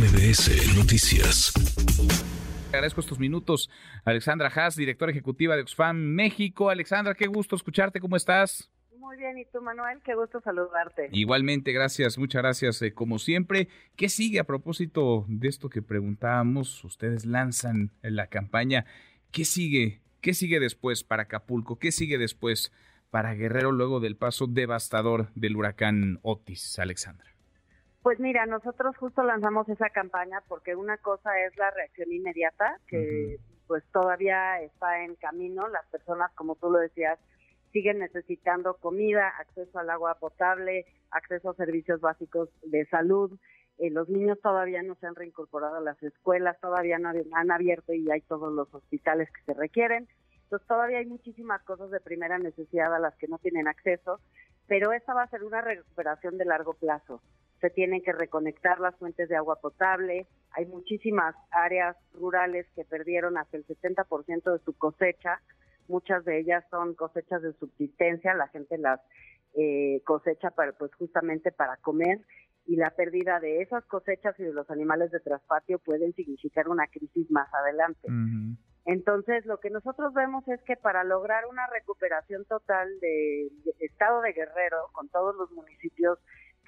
MBS Noticias. Agradezco estos minutos. Alexandra Haas, directora ejecutiva de Oxfam México. Alexandra, qué gusto escucharte. ¿Cómo estás? Muy bien, ¿y tú, Manuel? Qué gusto saludarte. Igualmente, gracias, muchas gracias. Eh, como siempre, ¿qué sigue a propósito de esto que preguntábamos? Ustedes lanzan la campaña. ¿Qué sigue? ¿Qué sigue después para Acapulco? ¿Qué sigue después para Guerrero luego del paso devastador del huracán Otis, Alexandra? Pues mira, nosotros justo lanzamos esa campaña porque una cosa es la reacción inmediata, que pues todavía está en camino. Las personas, como tú lo decías, siguen necesitando comida, acceso al agua potable, acceso a servicios básicos de salud. Eh, los niños todavía no se han reincorporado a las escuelas, todavía no han abierto y hay todos los hospitales que se requieren. Entonces todavía hay muchísimas cosas de primera necesidad a las que no tienen acceso, pero esta va a ser una recuperación de largo plazo se tienen que reconectar las fuentes de agua potable, hay muchísimas áreas rurales que perdieron hasta el 70% de su cosecha, muchas de ellas son cosechas de subsistencia, la gente las eh, cosecha para, pues justamente para comer. Y la pérdida de esas cosechas y de los animales de traspatio pueden significar una crisis más adelante. Entonces, lo que nosotros vemos es que para lograr una recuperación total del estado de Guerrero, con todos los municipios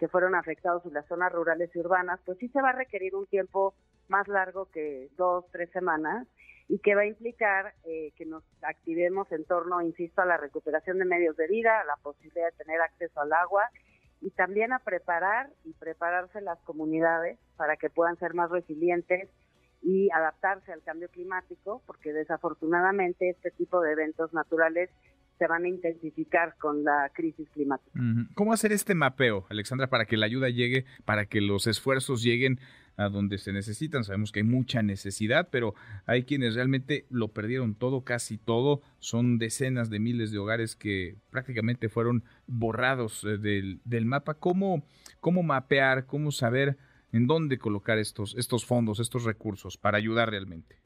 que fueron afectados en las zonas rurales y urbanas, pues sí se va a requerir un tiempo más largo que dos, tres semanas y que va a implicar eh, que nos activemos en torno, insisto, a la recuperación de medios de vida, a la posibilidad de tener acceso al agua y también a preparar y prepararse las comunidades para que puedan ser más resilientes y adaptarse al cambio climático, porque desafortunadamente este tipo de eventos naturales se van a intensificar con la crisis climática. ¿Cómo hacer este mapeo, Alexandra, para que la ayuda llegue, para que los esfuerzos lleguen a donde se necesitan? Sabemos que hay mucha necesidad, pero hay quienes realmente lo perdieron todo, casi todo. Son decenas de miles de hogares que prácticamente fueron borrados eh, del, mapa. ¿Cómo, ¿Cómo mapear, cómo saber en dónde colocar estos, estos fondos, estos recursos para ayudar realmente?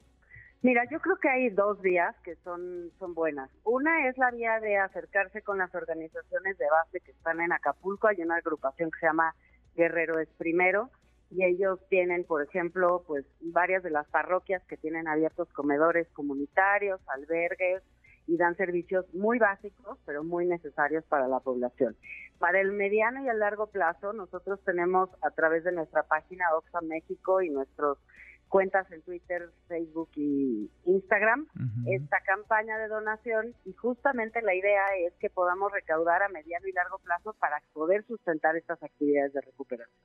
Mira, yo creo que hay dos vías que son, son buenas. Una es la vía de acercarse con las organizaciones de base que están en Acapulco. Hay una agrupación que se llama Guerrero es Primero y ellos tienen, por ejemplo, pues varias de las parroquias que tienen abiertos comedores comunitarios, albergues y dan servicios muy básicos, pero muy necesarios para la población. Para el mediano y el largo plazo, nosotros tenemos a través de nuestra página Oxa México y nuestros cuentas en Twitter, Facebook y Instagram esta campaña de donación y justamente la idea es que podamos recaudar a mediano y largo plazo para poder sustentar estas actividades de recuperación.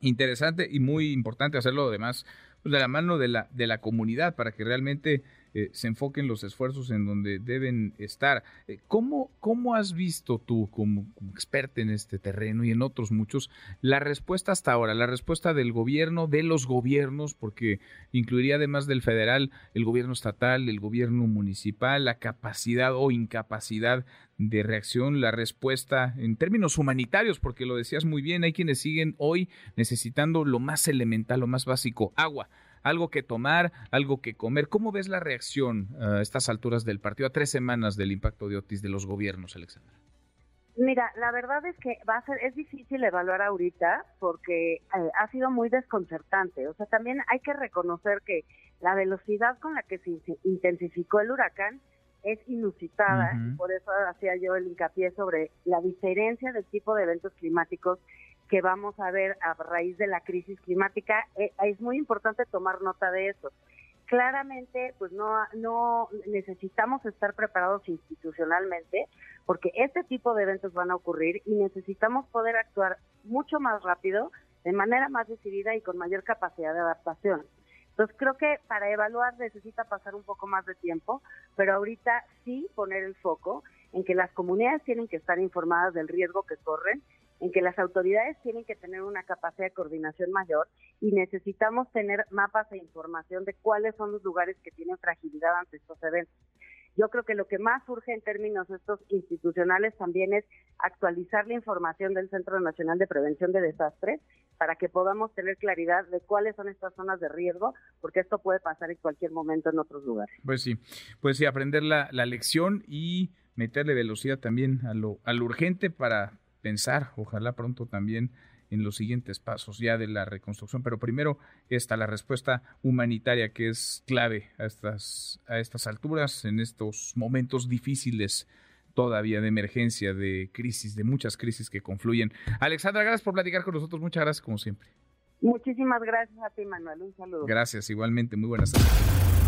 Interesante y muy importante hacerlo además pues, de la mano de la, de la comunidad para que realmente eh, se enfoquen los esfuerzos en donde deben estar. Eh, ¿Cómo, ¿Cómo has visto tú, como, como experta en este terreno y en otros muchos, la respuesta hasta ahora, la respuesta del gobierno, de los gobiernos, porque incluiría además del federal, el gobierno estatal, el gobierno municipal, la capacidad o incapacidad de reacción, la respuesta en términos humanitarios, porque lo decías muy bien, hay quienes siguen hoy necesitando lo más elemental, lo más básico, agua algo que tomar, algo que comer. ¿Cómo ves la reacción a estas alturas del partido, a tres semanas del impacto de Otis de los gobiernos, Alexandra? Mira, la verdad es que va a ser, es difícil evaluar ahorita porque eh, ha sido muy desconcertante. O sea, también hay que reconocer que la velocidad con la que se intensificó el huracán es inusitada. Por eso hacía yo el hincapié sobre la diferencia del tipo de eventos climáticos que vamos a ver a raíz de la crisis climática. Eh, es muy importante tomar nota de eso. Claramente, pues no, no necesitamos estar preparados institucionalmente porque este tipo de eventos van a ocurrir y necesitamos poder actuar mucho más rápido, de manera más decidida y con mayor capacidad de adaptación. Entonces creo que para evaluar necesita pasar un poco más de tiempo, pero ahorita sí poner el foco en que las comunidades tienen que estar informadas del riesgo que corren en que las autoridades tienen que tener una capacidad de coordinación mayor y necesitamos tener mapas e información de cuáles son los lugares que tienen fragilidad ante estos eventos. Yo creo que lo que más surge en términos estos institucionales también es actualizar la información del Centro Nacional de Prevención de Desastres para que podamos tener claridad de cuáles son estas zonas de riesgo, porque esto puede pasar en cualquier momento en otros lugares. Pues sí, pues sí, aprender la, la lección y meterle velocidad también a lo, a lo urgente para pensar, ojalá pronto también en los siguientes pasos ya de la reconstrucción. Pero primero está la respuesta humanitaria que es clave a estas, a estas alturas, en estos momentos difíciles todavía de emergencia, de crisis, de muchas crisis que confluyen. Alexandra, gracias por platicar con nosotros. Muchas gracias como siempre. Muchísimas gracias a ti, Manuel. Un saludo. Gracias, igualmente. Muy buenas tardes.